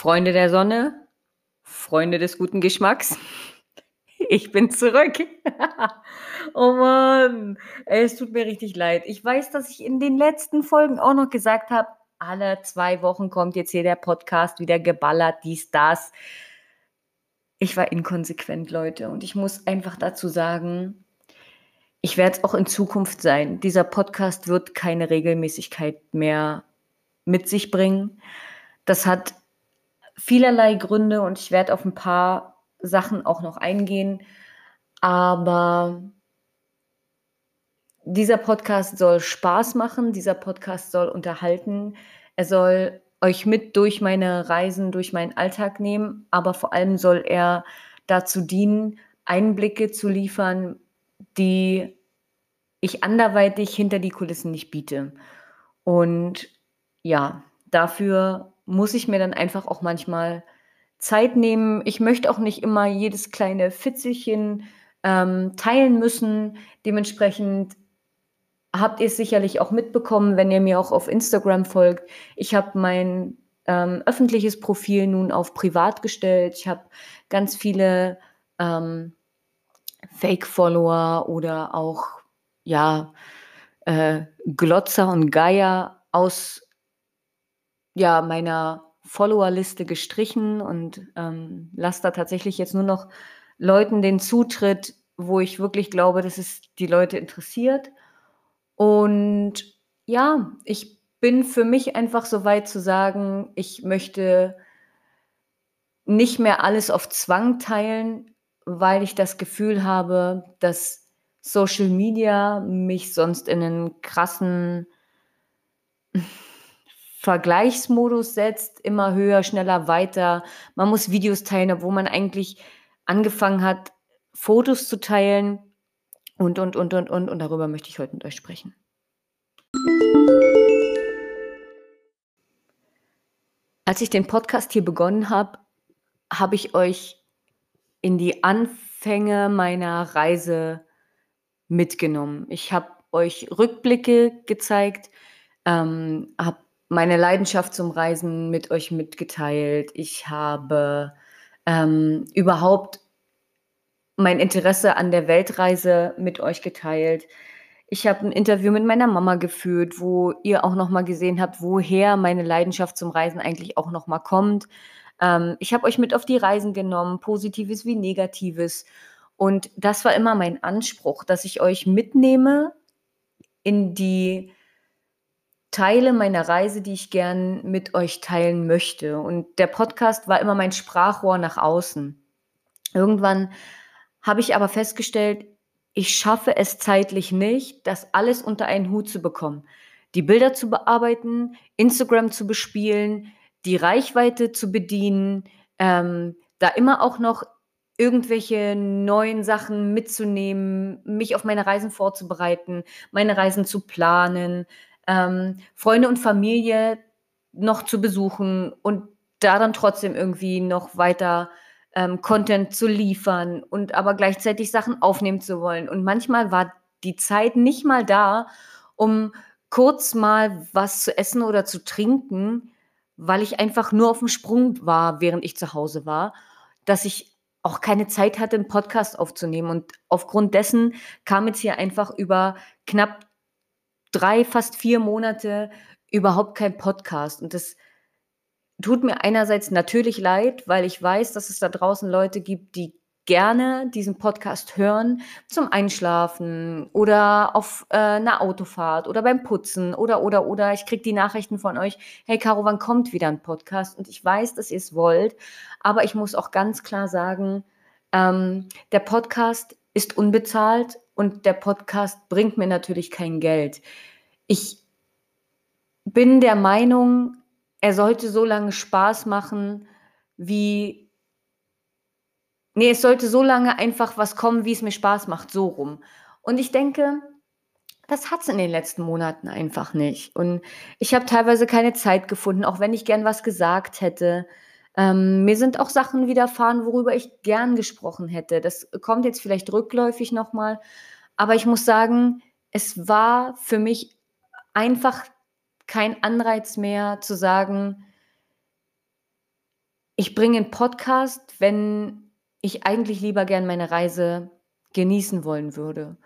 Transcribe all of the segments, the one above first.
Freunde der Sonne, Freunde des guten Geschmacks. Ich bin zurück. oh Mann, es tut mir richtig leid. Ich weiß, dass ich in den letzten Folgen auch noch gesagt habe, alle zwei Wochen kommt jetzt hier der Podcast wieder geballert, dies, das. Ich war inkonsequent, Leute. Und ich muss einfach dazu sagen, ich werde es auch in Zukunft sein. Dieser Podcast wird keine Regelmäßigkeit mehr mit sich bringen. Das hat vielerlei Gründe und ich werde auf ein paar Sachen auch noch eingehen. Aber dieser Podcast soll Spaß machen, dieser Podcast soll unterhalten, er soll euch mit durch meine Reisen, durch meinen Alltag nehmen, aber vor allem soll er dazu dienen, Einblicke zu liefern, die ich anderweitig hinter die Kulissen nicht biete. Und ja, dafür muss ich mir dann einfach auch manchmal Zeit nehmen. Ich möchte auch nicht immer jedes kleine Fitzelchen ähm, teilen müssen. Dementsprechend habt ihr es sicherlich auch mitbekommen, wenn ihr mir auch auf Instagram folgt. Ich habe mein ähm, öffentliches Profil nun auf privat gestellt. Ich habe ganz viele ähm, Fake-Follower oder auch ja äh, Glotzer und Geier aus ja, meiner Followerliste gestrichen und ähm, lasse da tatsächlich jetzt nur noch Leuten den Zutritt, wo ich wirklich glaube, dass es die Leute interessiert. Und ja, ich bin für mich einfach so weit zu sagen, ich möchte nicht mehr alles auf Zwang teilen, weil ich das Gefühl habe, dass Social Media mich sonst in einen krassen Vergleichsmodus setzt, immer höher, schneller, weiter. Man muss Videos teilen, obwohl man eigentlich angefangen hat, Fotos zu teilen und, und, und, und, und. Und darüber möchte ich heute mit euch sprechen. Als ich den Podcast hier begonnen habe, habe ich euch in die Anfänge meiner Reise mitgenommen. Ich habe euch Rückblicke gezeigt, ähm, habe meine Leidenschaft zum Reisen mit euch mitgeteilt. Ich habe ähm, überhaupt mein Interesse an der Weltreise mit euch geteilt. Ich habe ein Interview mit meiner Mama geführt, wo ihr auch noch mal gesehen habt, woher meine Leidenschaft zum Reisen eigentlich auch noch mal kommt. Ähm, ich habe euch mit auf die Reisen genommen, positives wie negatives. Und das war immer mein Anspruch, dass ich euch mitnehme in die Teile meiner Reise, die ich gern mit euch teilen möchte. Und der Podcast war immer mein Sprachrohr nach außen. Irgendwann habe ich aber festgestellt, ich schaffe es zeitlich nicht, das alles unter einen Hut zu bekommen. Die Bilder zu bearbeiten, Instagram zu bespielen, die Reichweite zu bedienen, ähm, da immer auch noch irgendwelche neuen Sachen mitzunehmen, mich auf meine Reisen vorzubereiten, meine Reisen zu planen, ähm, Freunde und Familie noch zu besuchen und da dann trotzdem irgendwie noch weiter ähm, Content zu liefern und aber gleichzeitig Sachen aufnehmen zu wollen. Und manchmal war die Zeit nicht mal da, um kurz mal was zu essen oder zu trinken, weil ich einfach nur auf dem Sprung war, während ich zu Hause war, dass ich auch keine Zeit hatte, einen Podcast aufzunehmen. Und aufgrund dessen kam jetzt hier einfach über knapp drei, fast vier Monate überhaupt kein Podcast. Und das tut mir einerseits natürlich leid, weil ich weiß, dass es da draußen Leute gibt, die gerne diesen Podcast hören zum Einschlafen oder auf äh, einer Autofahrt oder beim Putzen oder oder oder ich kriege die Nachrichten von euch, hey Caro, wann kommt wieder ein Podcast? Und ich weiß, dass ihr es wollt, aber ich muss auch ganz klar sagen, ähm, der Podcast ist unbezahlt und der Podcast bringt mir natürlich kein Geld. Ich bin der Meinung, er sollte so lange Spaß machen, wie. Nee, es sollte so lange einfach was kommen, wie es mir Spaß macht, so rum. Und ich denke, das hat es in den letzten Monaten einfach nicht. Und ich habe teilweise keine Zeit gefunden, auch wenn ich gern was gesagt hätte. Ähm, mir sind auch Sachen widerfahren, worüber ich gern gesprochen hätte. Das kommt jetzt vielleicht rückläufig nochmal. Aber ich muss sagen, es war für mich einfach kein Anreiz mehr zu sagen, ich bringe 'n Podcast, wenn ich eigentlich lieber gern meine Reise genießen wollen würde.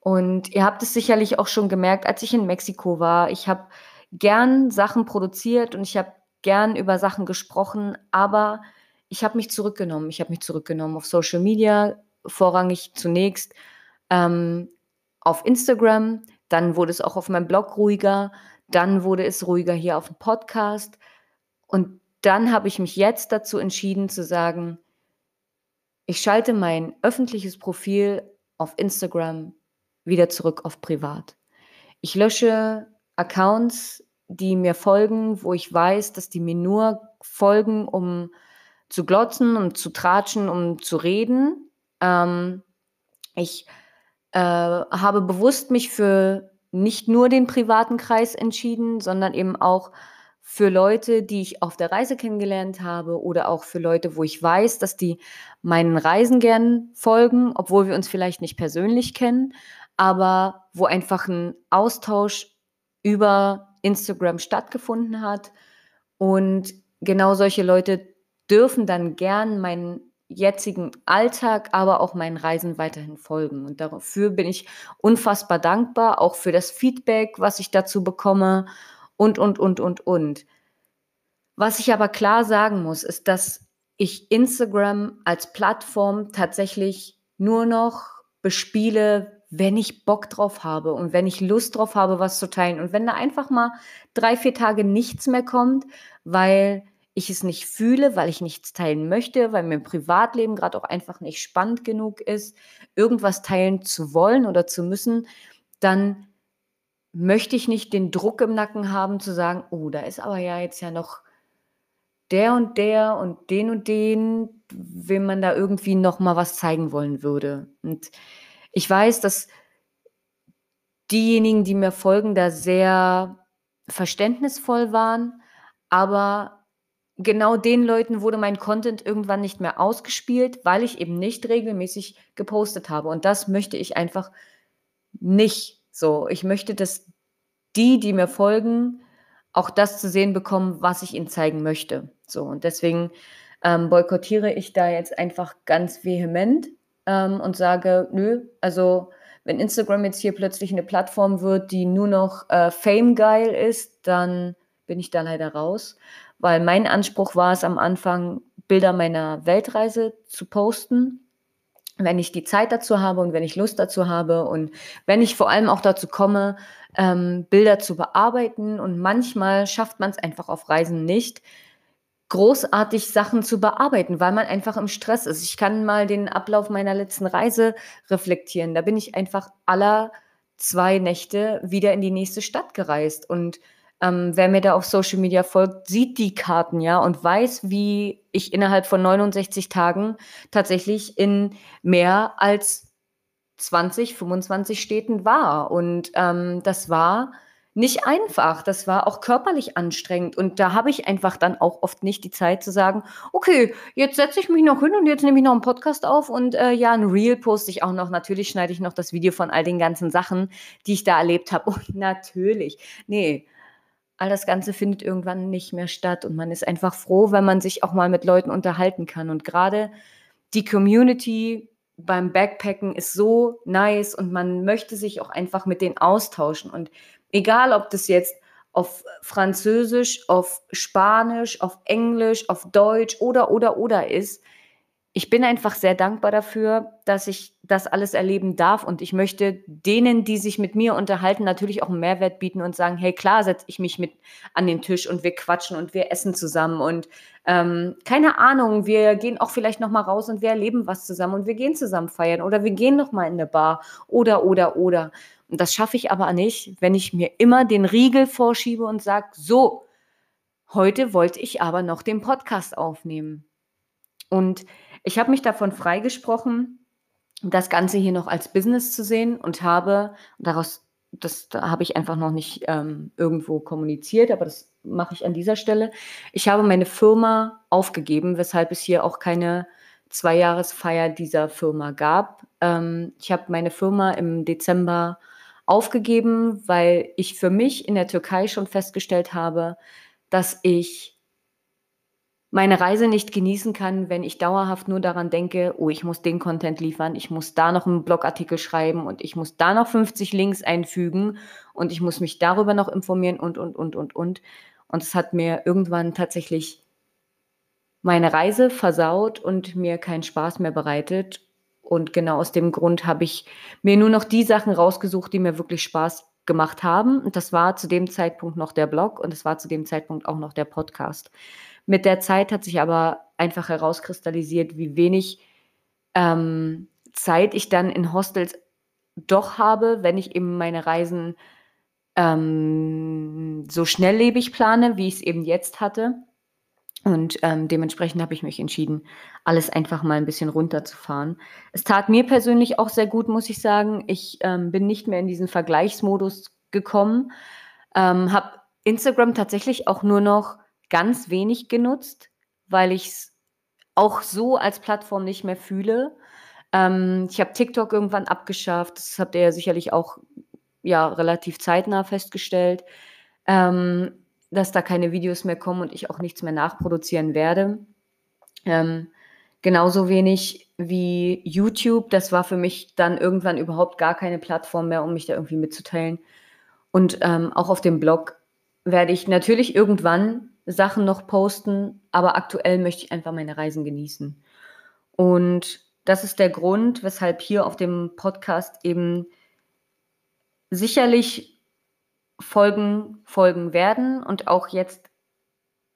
Und ihr habt es sicherlich auch schon gemerkt, als ich in Mexiko war. Ich habe gern Sachen produziert und ich habe gern über Sachen gesprochen, aber ich habe mich zurückgenommen. Ich habe mich zurückgenommen auf Social Media, vorrangig zunächst, ähm, auf Instagram, dann wurde es auch auf meinem Blog ruhiger, dann wurde es ruhiger hier auf'm Podcast und dann habe ich mich jetzt dazu entschieden zu sagen ich schalte mein öffentliches Profil auf Instagram wieder zurück auf privat. Ich lösche Accounts, die mir folgen, wo ich weiß, dass die mir nur folgen, um zu glotzen, um zu tratschen, um zu reden. Ähm, ich, äh, habe bewusst mich für nicht nur den privaten Kreis entschieden, sondern eben auch für Leute, die ich auf der Reise kennengelernt habe oder auch für Leute, wo ich weiß, dass die meinen Reisen gern folgen, obwohl wir uns vielleicht nicht persönlich kennen, aber wo einfach 'n Austausch über Instagram stattgefunden hat. Und genau solche Leute dürfen dann gern meinen jetzigen Alltag, aber auch meinen Reisen weiterhin folgen. Und dafür bin ich unfassbar dankbar, auch für das Feedback, was ich dazu bekomme und, und, und, und, und. Was ich aber klar sagen muss, ist, dass ich Instagram als Plattform tatsächlich nur noch bespiele, wenn ich Bock drauf habe und wenn ich Lust drauf habe, was zu teilen. Und wenn da einfach mal 3, 4 Tage nichts mehr kommt, weil ich es nicht fühle, weil ich nichts teilen möchte, weil im Privatleben grad auch einfach nicht spannend genug ist, irgendwas teilen zu wollen oder zu müssen, dann möchte ich nicht den Druck im Nacken haben zu sagen: „Oh, da ist aber ja jetzt ja noch der und der und den und den, wem man da irgendwie noch mal was zeigen wollen würde.“ Und ich weiß, dass diejenigen, die mir folgen, da sehr verständnisvoll waren, aber genau den Leuten wurde mein Content irgendwann nicht mehr ausgespielt, weil ich eben nicht regelmäßig gepostet habe. Und das möchte ich einfach nicht so. Ich möchte, dass die, die mir folgen, auch das zu sehen bekommen, was ich ihnen zeigen möchte. So, und deswegen, ähm, boykottiere ich da jetzt einfach ganz vehement, ähm, und sage: „Nö, also, wenn Instagram jetzt hier plötzlich 'ne Plattform wird, die nur noch, äh, Fame geil ist, dann bin ich da leider raus.“ Weil mein Anspruch war es am Anfang, Bilder meiner Weltreise zu posten, wenn ich die Zeit dazu habe und wenn ich Lust dazu habe und wenn ich vor allem auch dazu komme, ähm, Bilder zu bearbeiten. Und manchmal schafft man's einfach auf Reisen nicht, großartig Sachen zu bearbeiten, weil man einfach im Stress ist. Ich kann mal den Ablauf meiner letzten Reise reflektieren. Da bin ich einfach aller 2 Nächte wieder in die nächste Stadt gereist. Und, ähm, wer mir da auf Social Media folgt, sieht die Karten, ja, und weiß, wie ich innerhalb von 69 Tagen tatsächlich in mehr als 20, 25 Städten war. Und, ähm, das war nicht einfach. Das war auch körperlich anstrengend. Und da habe ich einfach dann auch oft nicht die Zeit zu sagen: „Okay, jetzt setze ich mich noch hin und jetzt nehme ich noch 'n Podcast auf und, äh, ja, 'n Reel poste ich auch noch. Natürlich schneide ich noch das Video von all den ganzen Sachen, die ich da erlebt habe.“ Und natürlich, ne, all das Ganze findet irgendwann nicht mehr statt und man ist einfach froh, wenn man sich auch mal mit Leuten unterhalten kann. Und grade die Community beim Backpacken ist so nice und man möchte sich auch einfach mit denen austauschen. Und egal, ob das jetzt auf Französisch, auf Spanisch, auf Englisch, auf Deutsch oder, oder, oder ist. Ich bin einfach sehr dankbar dafür, dass ich das alles erleben darf und ich möchte denen, die sich mit mir unterhalten, natürlich auch 'n Mehrwert bieten und sagen: „Hey, klar setze ich mich mit an den Tisch und wir quatschen und wir essen zusammen und, ähm, keine Ahnung, wir gehen auch vielleicht noch mal raus und wir erleben was zusammen und wir gehen zusammen feiern oder wir gehen noch mal in 'ne Bar“ oder, oder, oder. Und das schaffe ich aber nicht, wenn ich mir immer den Riegel vorschiebe und sage: „So, heute wollte ich aber noch den Podcast aufnehmen.“ Und ich habe mich davon freigesprochen, das Ganze hier noch als Business zu sehen und habe daraus das da habe ich einfach noch nicht, ähm, irgendwo kommuniziert, aber das mache ich an dieser Stelle. Ich habe meine Firma aufgegeben, weshalb es hier auch keine Zweijahresfeier dieser Firma gab. Ähm, ich habe meine Firma im Dezember aufgegeben, weil ich für mich in der Türkei schon festgestellt habe, dass ich meine Reise nicht genießen kann, wenn ich dauerhaft nur daran denke, oh, ich muss den Content liefern, ich muss da noch einen Blogartikel schreiben und ich muss da noch 50 Links einfügen und ich muss mich darüber noch informieren und, und, und, und, und. Und es hat mir irgendwann tatsächlich meine Reise versaut und mir keinen Spaß mehr bereitet. Und genau aus dem Grund habe ich mir nur noch die Sachen rausgesucht, die mir wirklich Spaß gemacht haben. Und das war zu dem Zeitpunkt noch der Blog und es war zu dem Zeitpunkt auch noch der Podcast. Mit der Zeit hat sich aber einfach herauskristallisiert, wie wenig ähm, Zeit ich dann in Hostels doch habe, wenn ich eben meine Reisen ähm, so schnelllebig plane, wie ich es eben jetzt hatte. Und ähm, dementsprechend habe ich mich entschieden, alles einfach mal ein bisschen runterzufahren. Es tat mir persönlich auch sehr gut, muss ich sagen. Ich ähm, bin nicht mehr in diesen Vergleichsmodus gekommen, ähm, habe Instagram tatsächlich auch nur noch ganz wenig genutzt, weil ich es auch so als Plattform nicht mehr fühle. Ähm, ich habe TikTok irgendwann abgeschafft. Das habt ihr ja sicherlich auch ja, relativ zeitnah festgestellt. Ähm, dass da keine Videos mehr kommen und ich auch nichts mehr nachproduzieren werde. Ähm, genauso wenig wie YouTube. Das war für mich dann irgendwann überhaupt gar keine Plattform mehr, um mich da irgendwie mitzuteilen. Und ähm, auch auf dem Blog werde ich natürlich irgendwann Sachen noch posten, aber aktuell möchte ich einfach meine Reisen genießen. Und das ist der Grund, weshalb hier auf dem Podcast eben sicherlich Folgen folgen werden und auch jetzt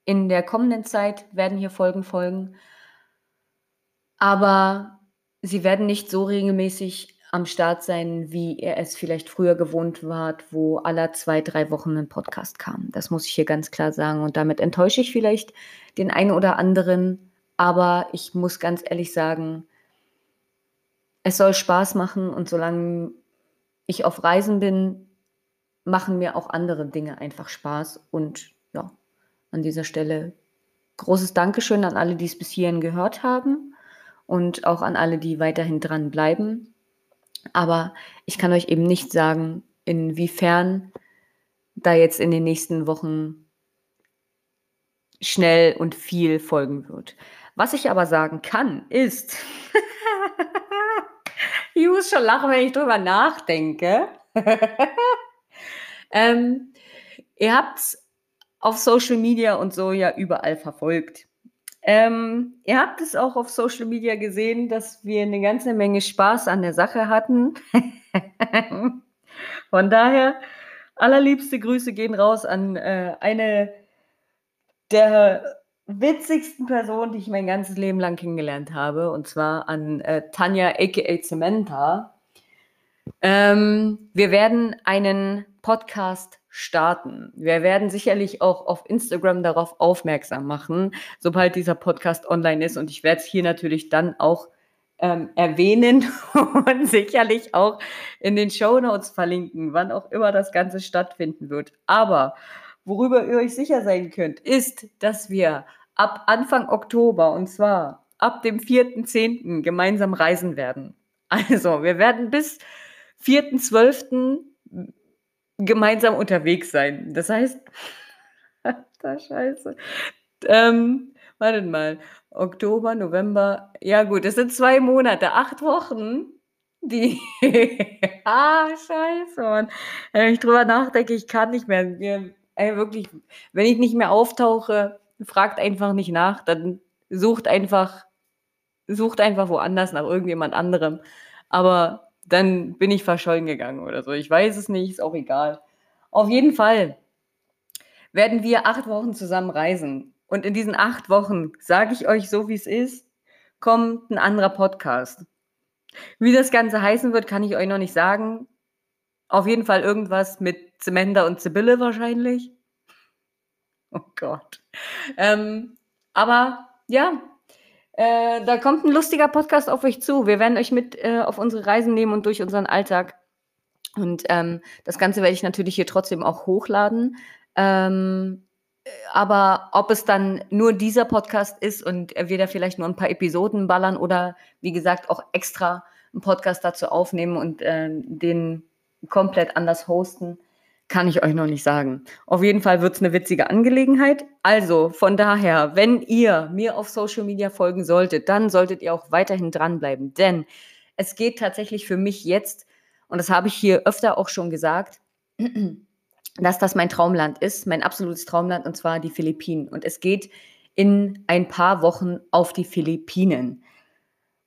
in der kommenden Zeit werden hier Folgen folgen. Aber sie werden nicht so regelmäßig am Start sein, wie er es vielleicht früher gewohnt war, wo alle zwei, drei Wochen ein Podcast kam. Das muss ich hier ganz klar sagen. Und damit enttäusche ich vielleicht den einen oder anderen. Aber ich muss ganz ehrlich sagen, es soll Spaß machen und solange ich auf Reisen bin, machen mir auch andere Dinge einfach Spaß. Und ja, an dieser Stelle großes Dankeschön an alle, die es bis hierhin gehört haben und auch an alle, die weiterhin dran bleiben. Aber ich kann euch eben nicht sagen, inwiefern da jetzt in den nächsten Wochen schnell und viel folgen wird. Was ich aber sagen kann, ist, ich muss schon lachen, wenn ich drüber nachdenke. Ähm, ihr habt es auf Social Media und so ja überall verfolgt. Ähm, ihr habt es auch auf Social Media gesehen, dass wir eine ganze Menge Spaß an der Sache hatten. Von daher, allerliebste Grüße gehen raus an äh, eine der witzigsten Personen, die ich mein ganzes Leben lang kennengelernt habe, und zwar an äh, Tanja aka Cementa. Ähm, wir werden einen Podcast starten. Wir werden sicherlich auch auf Instagram darauf aufmerksam machen, sobald dieser Podcast online ist. Und ich werde es hier natürlich dann auch ähm, erwähnen und sicherlich auch in den Show Notes verlinken, wann auch immer das Ganze stattfinden wird. Aber worüber ihr euch sicher sein könnt, ist, dass wir ab Anfang Oktober und zwar ab dem 4.10. gemeinsam reisen werden. Also, wir werden bis 4.12 gemeinsam unterwegs sein. Das heißt, da Scheiße. Ähm, wartet mal. Oktober, November. Ja, gut, es sind zwei Monate, acht Wochen. Die. ah, Scheiße, Mann. Wenn ich drüber nachdenke, ich kann nicht mehr. Wir, ey, wirklich, wenn ich nicht mehr auftauche, fragt einfach nicht nach, dann sucht einfach, sucht einfach woanders nach irgendjemand anderem. Aber dann bin ich verschollen gegangen oder so. Ich weiß es nicht, ist auch egal. Auf jeden Fall werden wir acht Wochen zusammen reisen. Und in diesen acht Wochen, sage ich euch so, wie es ist, kommt ein anderer Podcast. Wie das Ganze heißen wird, kann ich euch noch nicht sagen. Auf jeden Fall irgendwas mit Zemenda und Sibylle wahrscheinlich. Oh Gott. Ähm, aber ja, äh, da kommt ein lustiger Podcast auf euch zu. Wir werden euch mit äh, auf unsere Reisen nehmen und durch unseren Alltag. Und ähm, das Ganze werde ich natürlich hier trotzdem auch hochladen. Ähm, aber ob es dann nur dieser Podcast ist und wir da vielleicht nur ein paar Episoden ballern oder wie gesagt auch extra einen Podcast dazu aufnehmen und äh, den komplett anders hosten, kann ich euch noch nicht sagen. Auf jeden Fall wird es eine witzige Angelegenheit. Also von daher, wenn ihr mir auf Social Media folgen solltet, dann solltet ihr auch weiterhin dranbleiben. Denn es geht tatsächlich für mich jetzt, und das habe ich hier öfter auch schon gesagt, dass das mein Traumland ist, mein absolutes Traumland, und zwar die Philippinen. Und es geht in ein paar Wochen auf die Philippinen.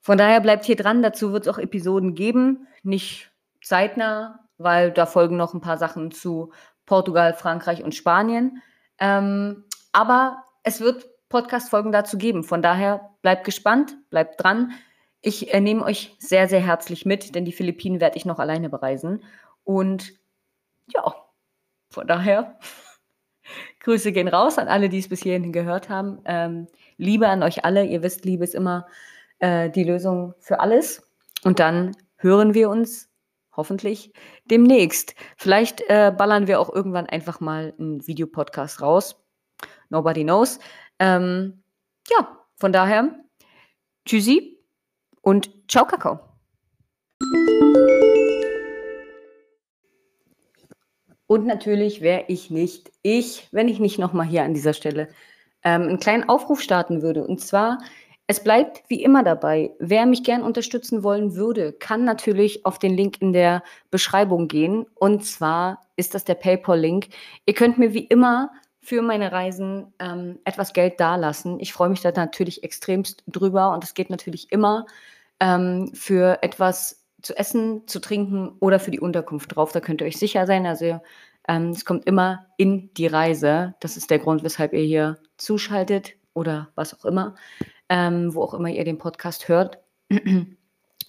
Von daher bleibt hier dran. Dazu wird es auch Episoden geben. Nicht zeitnah, weil da folgen noch ein paar Sachen zu Portugal, Frankreich und Spanien. Ähm, aber es wird Podcast-Folgen dazu geben. Von daher bleibt gespannt, bleibt dran. Ich äh, nehme euch sehr, sehr herzlich mit, denn die Philippinen werde ich noch alleine bereisen. Und ja, von daher, Grüße gehen raus an alle, die es bis hierhin gehört haben. Ähm, Liebe an euch alle. Ihr wisst, Liebe ist immer äh, die Lösung für alles. Und dann hören wir uns hoffentlich demnächst. Vielleicht äh, ballern wir auch irgendwann einfach mal einen Videopodcast raus. Nobody knows. Ähm, ja, von daher, tschüssi und ciao, Kakao. Und natürlich wäre ich nicht ich, wenn ich nicht nochmal hier an dieser Stelle ähm, einen kleinen Aufruf starten würde. Und zwar, es bleibt wie immer dabei. Wer mich gern unterstützen wollen würde, kann natürlich auf den Link in der Beschreibung gehen. Und zwar ist das der PayPal-Link. Ihr könnt mir wie immer für meine Reisen ähm, etwas Geld dalassen. Ich freue mich da natürlich extremst drüber und es geht natürlich immer ähm, für etwas zu essen, zu trinken oder für die Unterkunft drauf. Da könnt ihr euch sicher sein. Also ähm, es kommt immer in die Reise. Das ist der Grund, weshalb ihr hier zuschaltet oder was auch immer, ähm, wo auch immer ihr den Podcast hört.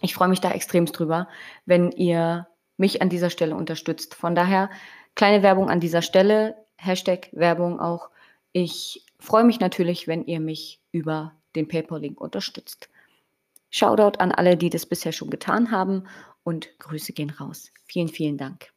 Ich freue mich da extremst drüber, wenn ihr mich an dieser Stelle unterstützt. Von daher kleine Werbung an dieser Stelle, Hashtag Werbung auch. Ich freue mich natürlich, wenn ihr mich über den PayPal-Link unterstützt. Shoutout an alle, die das bisher schon getan haben und Grüße gehen raus. Vielen, vielen Dank.